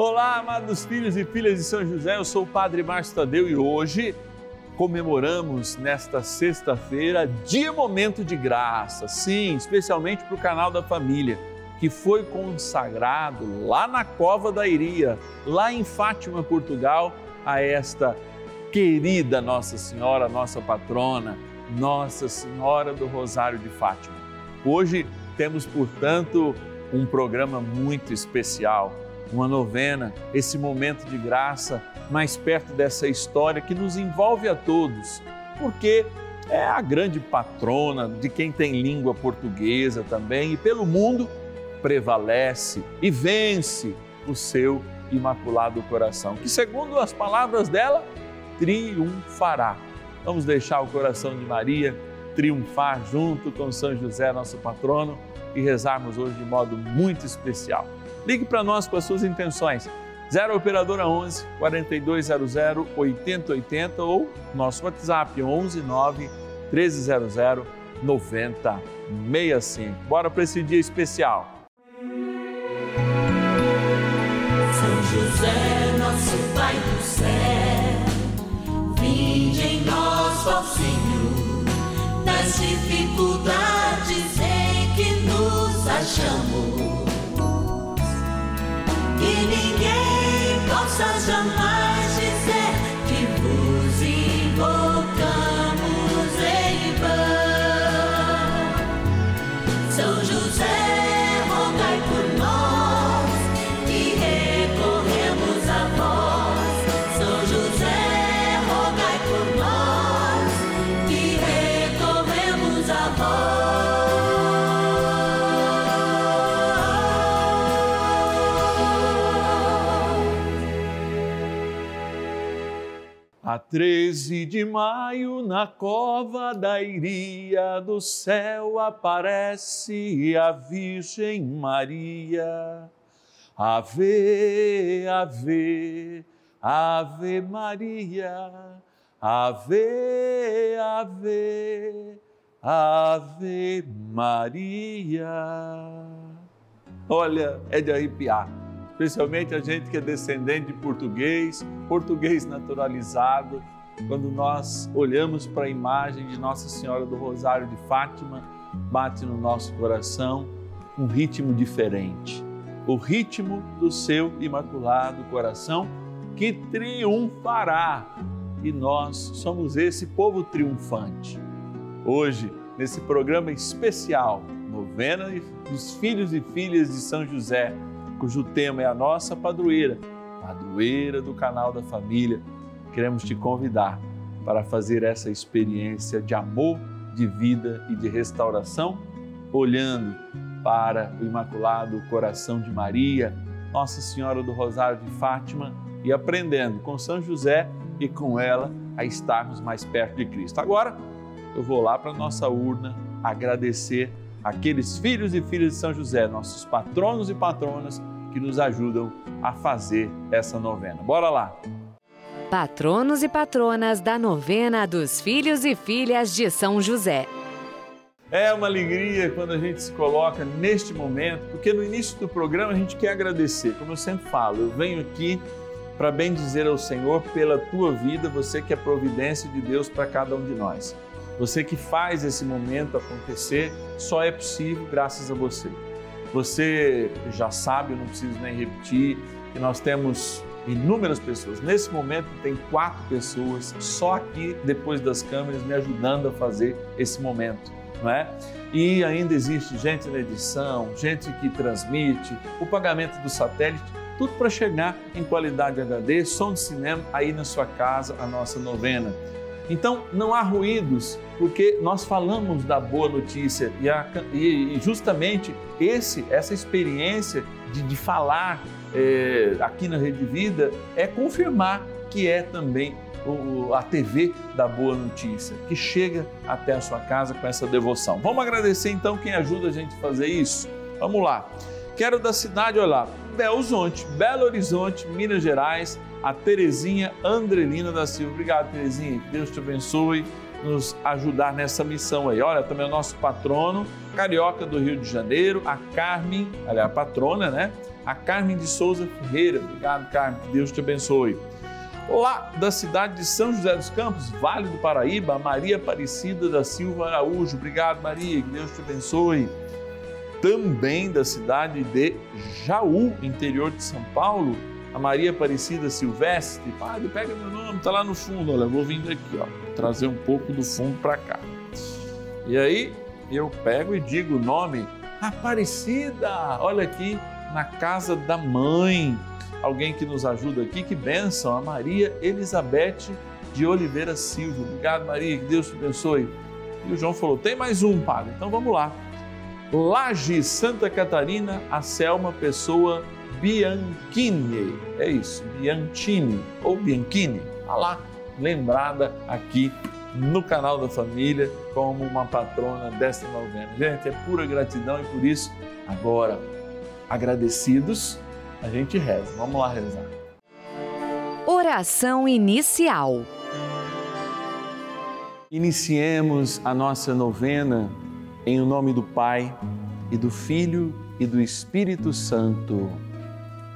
Olá, amados filhos e filhas de São José, eu sou o Padre Márcio Tadeu e hoje comemoramos nesta sexta-feira dia momento de graça, sim, especialmente para o canal da família, que foi consagrado lá na Cova da Iria, lá em Fátima, Portugal, a esta querida Nossa Senhora, nossa patrona, Nossa Senhora do Rosário de Fátima. Hoje temos, portanto, um programa muito especial uma novena, esse momento de graça, mais perto dessa história que nos envolve a todos, porque é a grande patrona de quem tem língua portuguesa também e pelo mundo prevalece e vence o seu imaculado coração, que segundo as palavras dela, triunfará. Vamos deixar o coração de Maria triunfar junto com São José, nosso patrono, e rezarmos hoje de modo muito especial. Ligue para nós com as suas intenções. 0 Operadora 11 4200 8080 ou nosso WhatsApp 11 9 1300 9065. Bora para esse dia especial. São José, nosso Pai do céu, vinde em nós, ó Senhor, nas dificuldades em que nos achamos que ninguém possa jamais dizer 13 de maio, na cova da Iria, do céu aparece a Virgem Maria. Ave, ave, ave Maria. Ave, ave, ave Maria. Olha, é de arrepiar especialmente a gente que é descendente de português, português naturalizado, quando nós olhamos para a imagem de Nossa Senhora do Rosário de Fátima, bate no nosso coração um ritmo diferente. O ritmo do seu imaculado coração que triunfará. E nós somos esse povo triunfante. Hoje, nesse programa especial, novena dos filhos e filhas de São José, cujo tema é a nossa padroeira, padroeira do canal da família. Queremos te convidar para fazer essa experiência de amor, de vida e de restauração, olhando para o Imaculado Coração de Maria, Nossa Senhora do Rosário de Fátima e aprendendo com São José e com ela a estarmos mais perto de Cristo. Agora, eu vou lá para a nossa urna agradecer aqueles filhos e filhas de São José, nossos patronos e patronas que nos ajudam a fazer essa novena. Bora lá! Patronos e patronas da novena dos filhos e filhas de São José. É uma alegria quando a gente se coloca neste momento, porque no início do programa a gente quer agradecer. Como eu sempre falo, eu venho aqui para bem dizer ao Senhor pela tua vida, você que é providência de Deus para cada um de nós. Você que faz esse momento acontecer, só é possível graças a você. Você já sabe, eu não preciso nem repetir, que nós temos inúmeras pessoas. Nesse momento tem quatro pessoas só aqui depois das câmeras me ajudando a fazer esse momento, não é? E ainda existe gente na edição, gente que transmite, o pagamento do satélite, tudo para chegar em qualidade HD, som de cinema aí na sua casa, a nossa novena. Então não há ruídos, porque nós falamos da boa notícia e, a, e justamente esse, essa experiência de, de falar é, aqui na Rede Vida é confirmar que é também o, a TV da Boa Notícia, que chega até a sua casa com essa devoção. Vamos agradecer então quem ajuda a gente a fazer isso? Vamos lá. Quero da cidade, olha lá, Belzonte, Belo Horizonte, Minas Gerais, a Terezinha Andrelina da Silva. Obrigado, Terezinha. Deus te abençoe nos ajudar nessa missão aí. Olha, também o nosso patrono, carioca do Rio de Janeiro, a Carmen, ela é a patrona, né? A Carmen de Souza Ferreira. Obrigado, Carmen, que Deus te abençoe. Lá da cidade de São José dos Campos, Vale do Paraíba, a Maria Aparecida da Silva Araújo. Obrigado, Maria, que Deus te abençoe. Também da cidade de Jaú, interior de São Paulo, a Maria Aparecida Silvestre. Padre, pega meu nome, tá lá no fundo. Olha, vou vindo aqui, ó, trazer um pouco do fundo para cá. E aí eu pego e digo o nome Aparecida. Olha aqui na casa da mãe. Alguém que nos ajuda aqui, que benção, a Maria Elizabeth de Oliveira Silva. Obrigado, Maria, que Deus te abençoe. E o João falou: tem mais um, padre. Então vamos lá. Laje, Santa Catarina, a Selma Pessoa Bianchini. É isso, Bianchini ou Bianchini. Está lá, lembrada aqui no canal da família como uma patrona desta novena. Gente, é pura gratidão e por isso, agora, agradecidos, a gente reza. Vamos lá rezar. Oração inicial. Iniciemos a nossa novena em nome do Pai e do Filho e do Espírito Santo.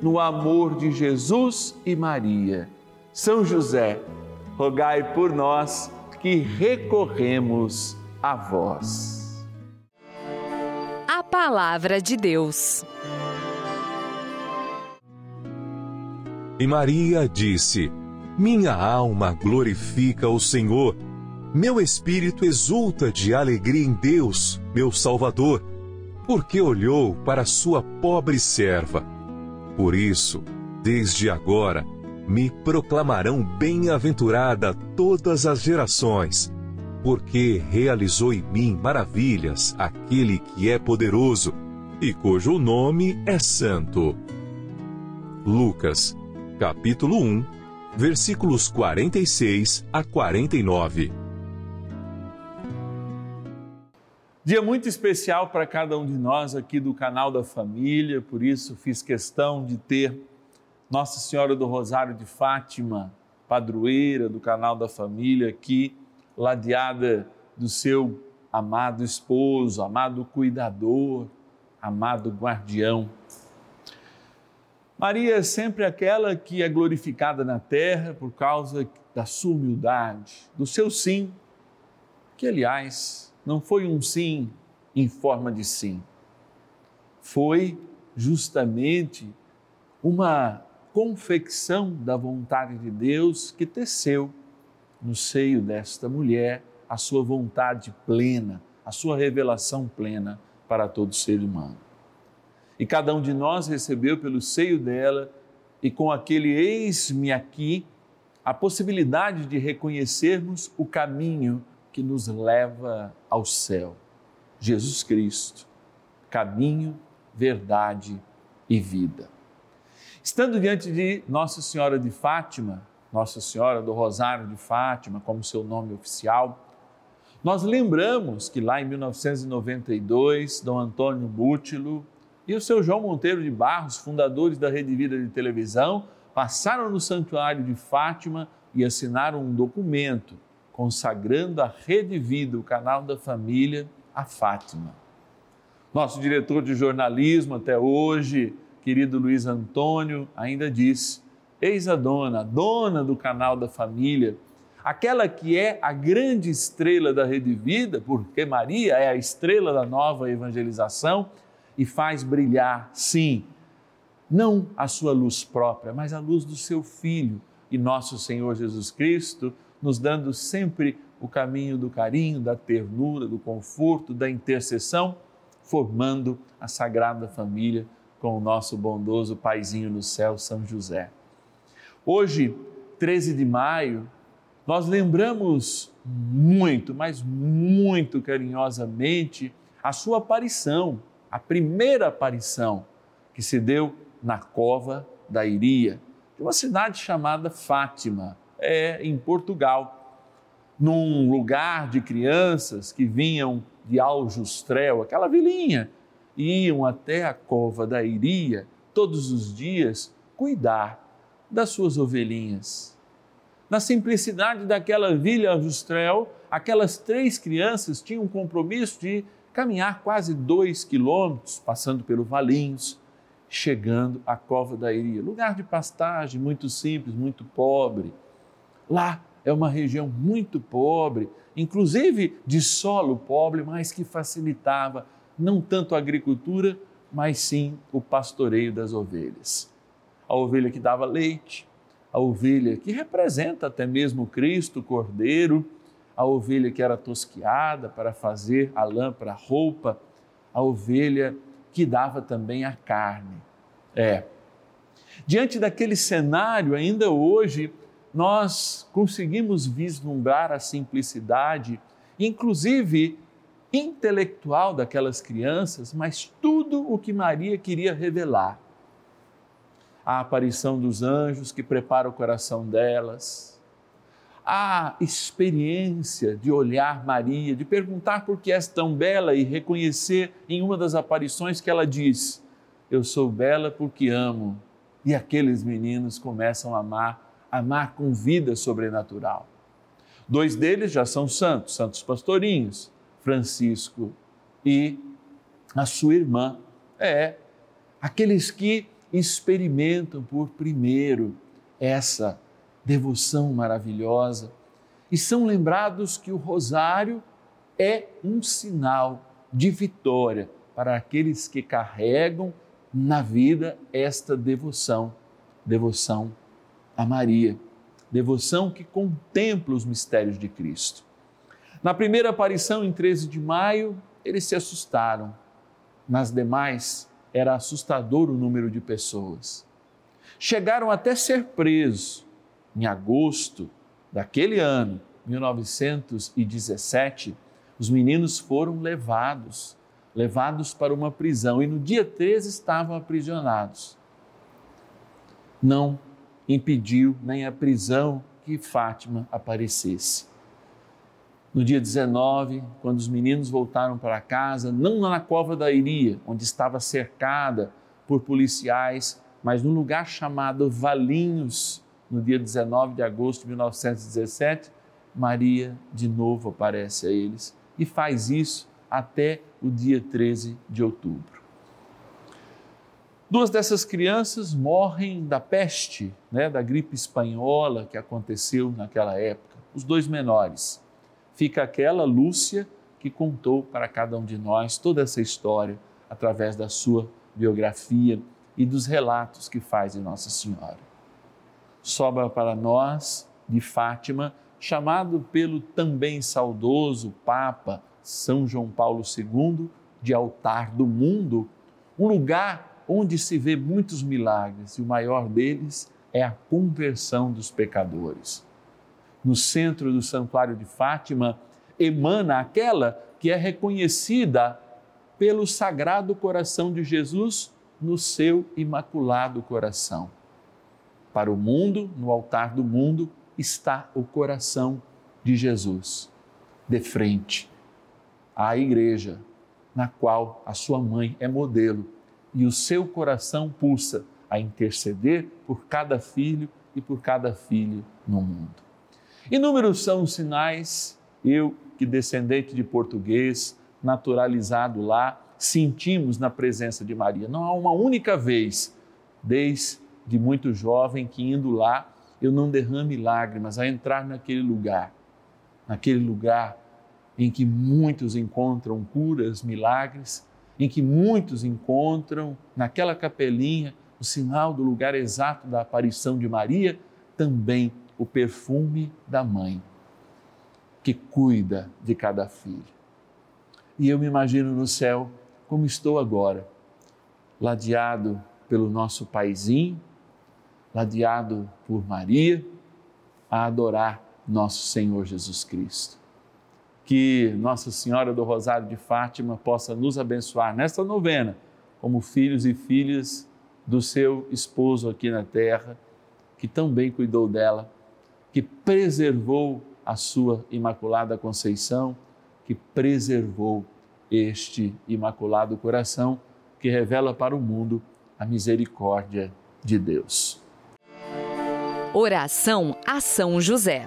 no amor de Jesus e Maria. São José, rogai por nós que recorremos a vós. A palavra de Deus. E Maria disse: Minha alma glorifica o Senhor, meu espírito exulta de alegria em Deus, meu Salvador, porque olhou para sua pobre serva. Por isso, desde agora, me proclamarão bem-aventurada todas as gerações, porque realizou em mim maravilhas aquele que é poderoso e cujo nome é Santo. Lucas, capítulo 1, versículos 46 a 49. Dia muito especial para cada um de nós aqui do canal da família, por isso fiz questão de ter Nossa Senhora do Rosário de Fátima, padroeira do canal da família, aqui, ladeada do seu amado esposo, amado cuidador, amado guardião. Maria é sempre aquela que é glorificada na terra por causa da sua humildade, do seu sim, que aliás não foi um sim em forma de sim, foi justamente uma confecção da vontade de Deus que teceu no seio desta mulher a sua vontade plena, a sua revelação plena para todo ser humano. E cada um de nós recebeu pelo seio dela e com aquele eis-me aqui, a possibilidade de reconhecermos o caminho que nos leva ao céu. Jesus Cristo, caminho, verdade e vida. Estando diante de Nossa Senhora de Fátima, Nossa Senhora do Rosário de Fátima, como seu nome oficial, nós lembramos que lá em 1992, Dom Antônio Bútilo e o seu João Monteiro de Barros, fundadores da Rede Vida de Televisão, passaram no Santuário de Fátima e assinaram um documento consagrando a Rede Vida, o canal da família, a Fátima. Nosso diretor de jornalismo até hoje, querido Luiz Antônio, ainda diz: Eis a dona, dona do canal da família, aquela que é a grande estrela da Rede Vida, porque Maria é a estrela da nova evangelização e faz brilhar, sim, não a sua luz própria, mas a luz do seu Filho e nosso Senhor Jesus Cristo, nos dando sempre o caminho do carinho, da ternura, do conforto, da intercessão, formando a Sagrada Família com o nosso bondoso Paizinho no céu, São José. Hoje, 13 de maio, nós lembramos muito, mas muito carinhosamente a sua aparição, a primeira aparição que se deu na cova da Iria, de uma cidade chamada Fátima, é em Portugal, num lugar de crianças que vinham de Aljustrel, aquela vilinha, e iam até a cova da Iria todos os dias cuidar das suas ovelhinhas na simplicidade daquela vila Ajustrel, aquelas três crianças tinham um compromisso de caminhar quase dois quilômetros, passando pelo Valinhos, chegando à Cova da Iria, lugar de pastagem muito simples, muito pobre. Lá é uma região muito pobre, inclusive de solo pobre, mas que facilitava não tanto a agricultura, mas sim o pastoreio das ovelhas. A ovelha que dava leite, a ovelha que representa até mesmo Cristo, o Cordeiro, a ovelha que era tosquiada para fazer a lã para a roupa, a ovelha que dava também a carne. É. Diante daquele cenário, ainda hoje, nós conseguimos vislumbrar a simplicidade, inclusive intelectual daquelas crianças, mas tudo o que Maria queria revelar a aparição dos anjos que prepara o coração delas, a experiência de olhar Maria, de perguntar por que és tão bela e reconhecer em uma das aparições que ela diz: Eu sou bela porque amo. E aqueles meninos começam a amar, amar com vida sobrenatural. Dois deles já são santos, santos pastorinhos, Francisco e a sua irmã. É, aqueles que experimentam por primeiro essa devoção maravilhosa e são lembrados que o rosário é um sinal de vitória para aqueles que carregam na vida esta devoção, devoção a Maria, devoção que contempla os mistérios de Cristo. Na primeira aparição, em 13 de maio, eles se assustaram. Nas demais, era assustador o número de pessoas. Chegaram até ser presos. Em agosto daquele ano, 1917, os meninos foram levados, levados para uma prisão e no dia 13 estavam aprisionados. Não impediu nem a prisão que Fátima aparecesse. No dia 19, quando os meninos voltaram para casa, não na cova da Iria, onde estava cercada por policiais, mas num lugar chamado Valinhos, no dia 19 de agosto de 1917, Maria de novo aparece a eles e faz isso até o dia 13 de outubro. Duas dessas crianças morrem da peste, né, da gripe espanhola que aconteceu naquela época, os dois menores fica aquela Lúcia que contou para cada um de nós toda essa história através da sua biografia e dos relatos que faz de Nossa Senhora. Sobra para nós, de Fátima, chamado pelo também saudoso Papa São João Paulo II de altar do mundo, um lugar onde se vê muitos milagres e o maior deles é a conversão dos pecadores. No centro do Santuário de Fátima emana aquela que é reconhecida pelo Sagrado Coração de Jesus no seu imaculado coração. Para o mundo, no altar do mundo, está o coração de Jesus, de frente à igreja, na qual a sua mãe é modelo e o seu coração pulsa a interceder por cada filho e por cada filha no mundo. Inúmeros são os sinais, eu que descendente de português, naturalizado lá, sentimos na presença de Maria. Não há uma única vez, desde muito jovem, que indo lá eu não derrame lágrimas a entrar naquele lugar, naquele lugar em que muitos encontram curas, milagres, em que muitos encontram naquela capelinha o sinal do lugar exato da aparição de Maria, também o perfume da mãe, que cuida de cada filho. E eu me imagino no céu como estou agora, ladeado pelo nosso paizinho, ladeado por Maria, a adorar nosso Senhor Jesus Cristo. Que Nossa Senhora do Rosário de Fátima possa nos abençoar nesta novena, como filhos e filhas do seu esposo aqui na terra, que tão bem cuidou dela, que preservou a sua Imaculada Conceição, que preservou este Imaculado Coração, que revela para o mundo a misericórdia de Deus. Oração a São José.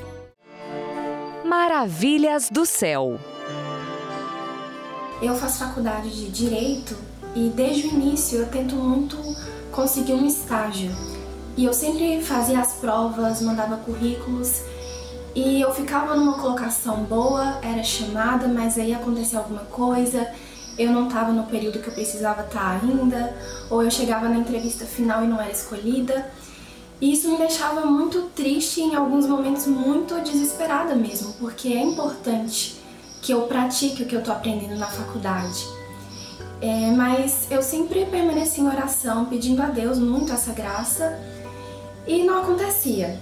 Maravilhas do céu. Eu faço faculdade de Direito e desde o início eu tento muito conseguir um estágio. E eu sempre fazia as provas, mandava currículos e eu ficava numa colocação boa, era chamada, mas aí acontecia alguma coisa, eu não estava no período que eu precisava estar ainda, ou eu chegava na entrevista final e não era escolhida. E isso me deixava muito triste em alguns momentos muito desesperada mesmo, porque é importante que eu pratique o que eu estou aprendendo na faculdade. É, mas eu sempre permaneci em oração, pedindo a Deus muito essa graça e não acontecia.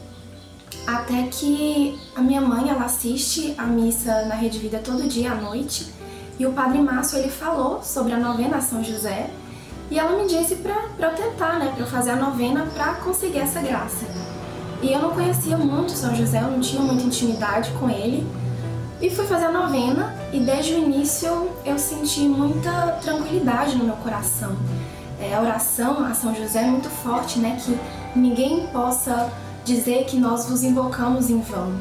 Até que a minha mãe, ela assiste a missa na Rede Vida todo dia à noite e o Padre Márcio, ele falou sobre a novena a São José e ela me disse para eu tentar, né, para eu fazer a novena para conseguir essa graça. E eu não conhecia muito São José, eu não tinha muita intimidade com ele, e fui fazer a novena e desde o início eu senti muita tranquilidade no meu coração. É, a oração a São José é muito forte, né? Que ninguém possa dizer que nós vos invocamos em vão.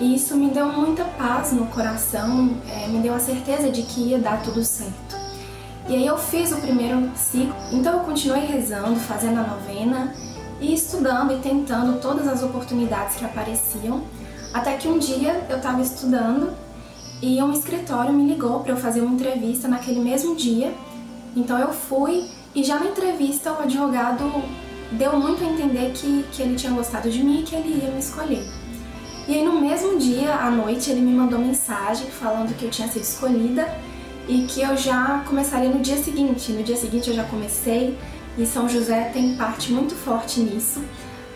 E isso me deu muita paz no coração, é, me deu a certeza de que ia dar tudo certo. E aí eu fiz o primeiro ciclo, então eu continuei rezando, fazendo a novena e estudando e tentando todas as oportunidades que apareciam, até que um dia eu estava estudando e um escritório me ligou para eu fazer uma entrevista naquele mesmo dia. Então eu fui e já na entrevista o advogado deu muito a entender que, que ele tinha gostado de mim e que ele ia me escolher. E aí no mesmo dia, à noite, ele me mandou mensagem falando que eu tinha sido escolhida e que eu já começaria no dia seguinte. No dia seguinte eu já comecei e São José tem parte muito forte nisso.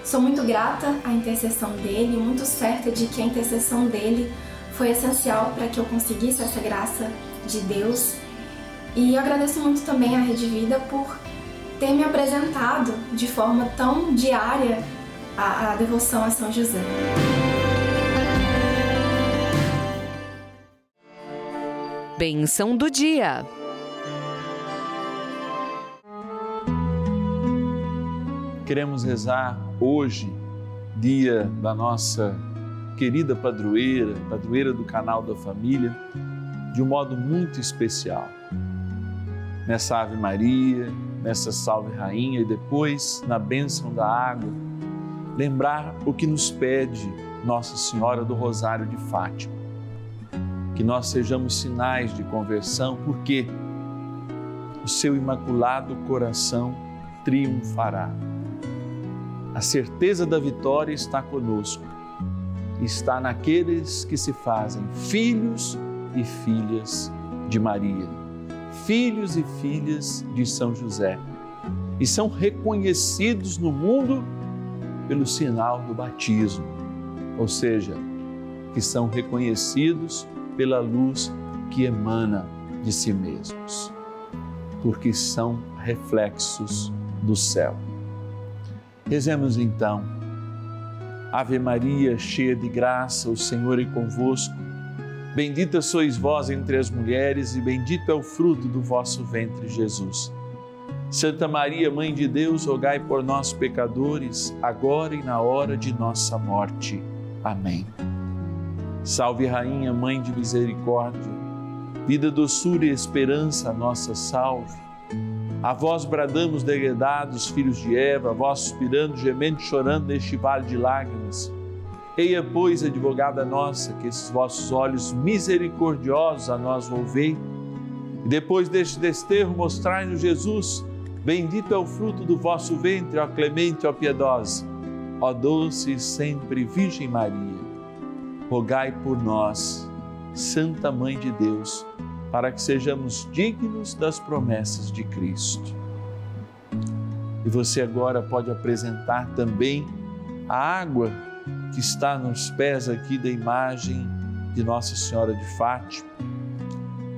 Sou muito grata à intercessão dele, muito certa de que a intercessão dele foi essencial para que eu conseguisse essa graça de Deus. E eu agradeço muito também à Rede Vida por ter me apresentado de forma tão diária a, a devoção a São José. Bênção do dia. Queremos rezar hoje, dia da nossa querida padroeira, padroeira do canal da família, de um modo muito especial. Nessa Ave Maria, nessa Salve Rainha e depois na bênção da água, lembrar o que nos pede Nossa Senhora do Rosário de Fátima. Que nós sejamos sinais de conversão, porque o seu imaculado coração triunfará. A certeza da vitória está conosco, está naqueles que se fazem filhos e filhas de Maria, filhos e filhas de São José, e são reconhecidos no mundo pelo sinal do batismo, ou seja, que são reconhecidos pela luz que emana de si mesmos, porque são reflexos do céu. Rezemos então. Ave Maria, cheia de graça, o Senhor é convosco. Bendita sois vós entre as mulheres, e bendito é o fruto do vosso ventre, Jesus. Santa Maria, Mãe de Deus, rogai por nós, pecadores, agora e na hora de nossa morte. Amém. Salve, Rainha, Mãe de Misericórdia, vida, doçura e esperança, nossa salve. A vós bradamos, degredados, filhos de Eva, a vós suspirando, gemendo, chorando neste vale de lágrimas. Eia, pois, advogada nossa, que esses vossos olhos misericordiosos a nós volvei, e depois deste desterro mostrai-nos Jesus, bendito é o fruto do vosso ventre, ó clemente, ó piedosa, ó doce e sempre Virgem Maria. Rogai por nós, Santa Mãe de Deus, para que sejamos dignos das promessas de Cristo. E você agora pode apresentar também a água que está nos pés aqui da imagem de Nossa Senhora de Fátima,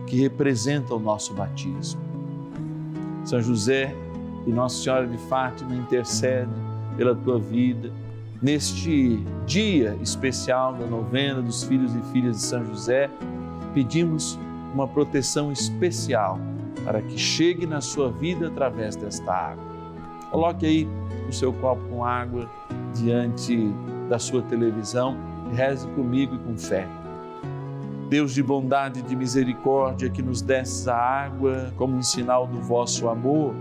que representa o nosso batismo. São José e Nossa Senhora de Fátima intercedem pela tua vida neste dia especial da novena dos filhos e filhas de São José. Pedimos uma proteção especial para que chegue na sua vida através desta água. Coloque aí o seu copo com água diante da sua televisão e reze comigo e com fé. Deus de bondade e de misericórdia que nos desses a água como um sinal do vosso amor,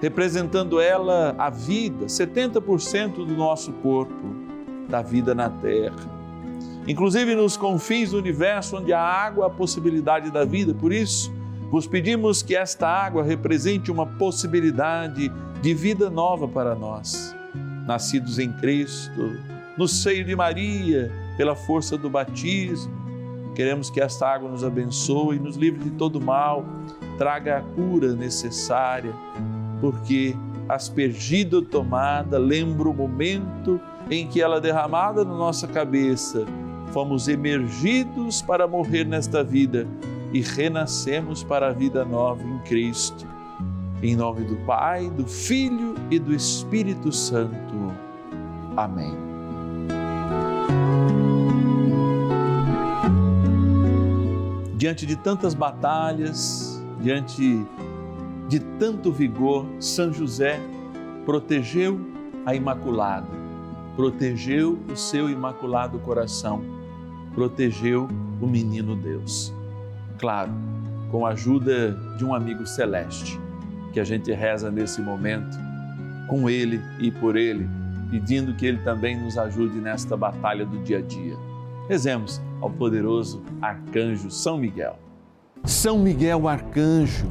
representando ela a vida, 70% do nosso corpo, da vida na terra inclusive nos confins do universo, onde há água, a possibilidade da vida. Por isso, vos pedimos que esta água represente uma possibilidade de vida nova para nós, nascidos em Cristo, no seio de Maria, pela força do batismo. Queremos que esta água nos abençoe, nos livre de todo mal, traga a cura necessária, porque aspergida ou tomada, lembra o momento em que ela derramada na nossa cabeça fomos emergidos para morrer nesta vida e renascemos para a vida nova em Cristo. Em nome do Pai, do Filho e do Espírito Santo. Amém. Diante de tantas batalhas, diante de tanto vigor, São José protegeu a Imaculada protegeu o seu imaculado coração, protegeu o menino Deus. Claro, com a ajuda de um amigo celeste, que a gente reza nesse momento, com ele e por ele, pedindo que ele também nos ajude nesta batalha do dia a dia. Rezemos ao poderoso arcanjo São Miguel. São Miguel arcanjo,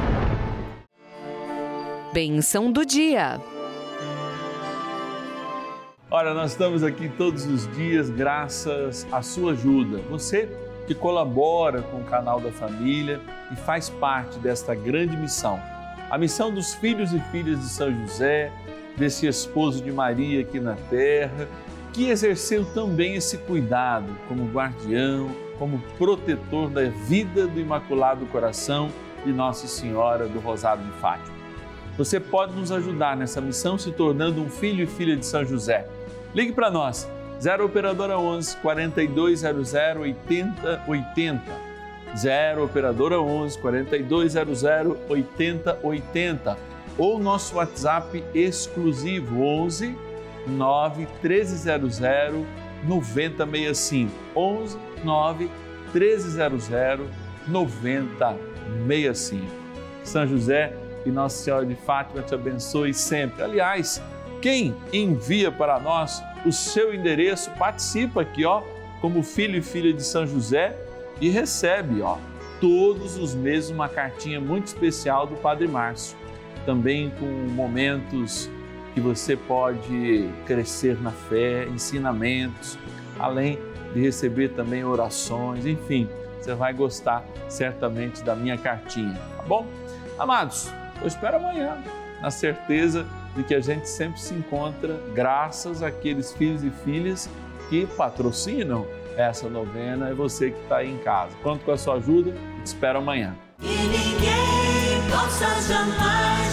Bênção do dia. Ora, nós estamos aqui todos os dias graças à sua ajuda. Você que colabora com o canal da família e faz parte desta grande missão. A missão dos filhos e filhas de São José, desse esposo de Maria aqui na terra, que exerceu também esse cuidado como guardião, como protetor da vida do Imaculado Coração de Nossa Senhora do Rosário de Fátima. Você pode nos ajudar nessa missão se tornando um filho e filha de São José. Ligue para nós, 0 Operadora 11 4200 8080. 0 Operadora 11 4200 8080. Ou nosso WhatsApp exclusivo 11 9 1300 9065. 11 9 1300 9065. São José e Nossa Senhora de Fátima te abençoe sempre. Aliás, quem envia para nós o seu endereço, participa aqui, ó, como filho e filha de São José e recebe, ó, todos os meses uma cartinha muito especial do Padre Márcio, também com momentos que você pode crescer na fé, ensinamentos, além de receber também orações, enfim, você vai gostar certamente da minha cartinha, tá bom? Amados, eu espero amanhã, na certeza de que a gente sempre se encontra graças àqueles filhos e filhas que patrocinam essa novena. É você que está aí em casa. Conto com a sua ajuda te espero amanhã. E ninguém possa jamais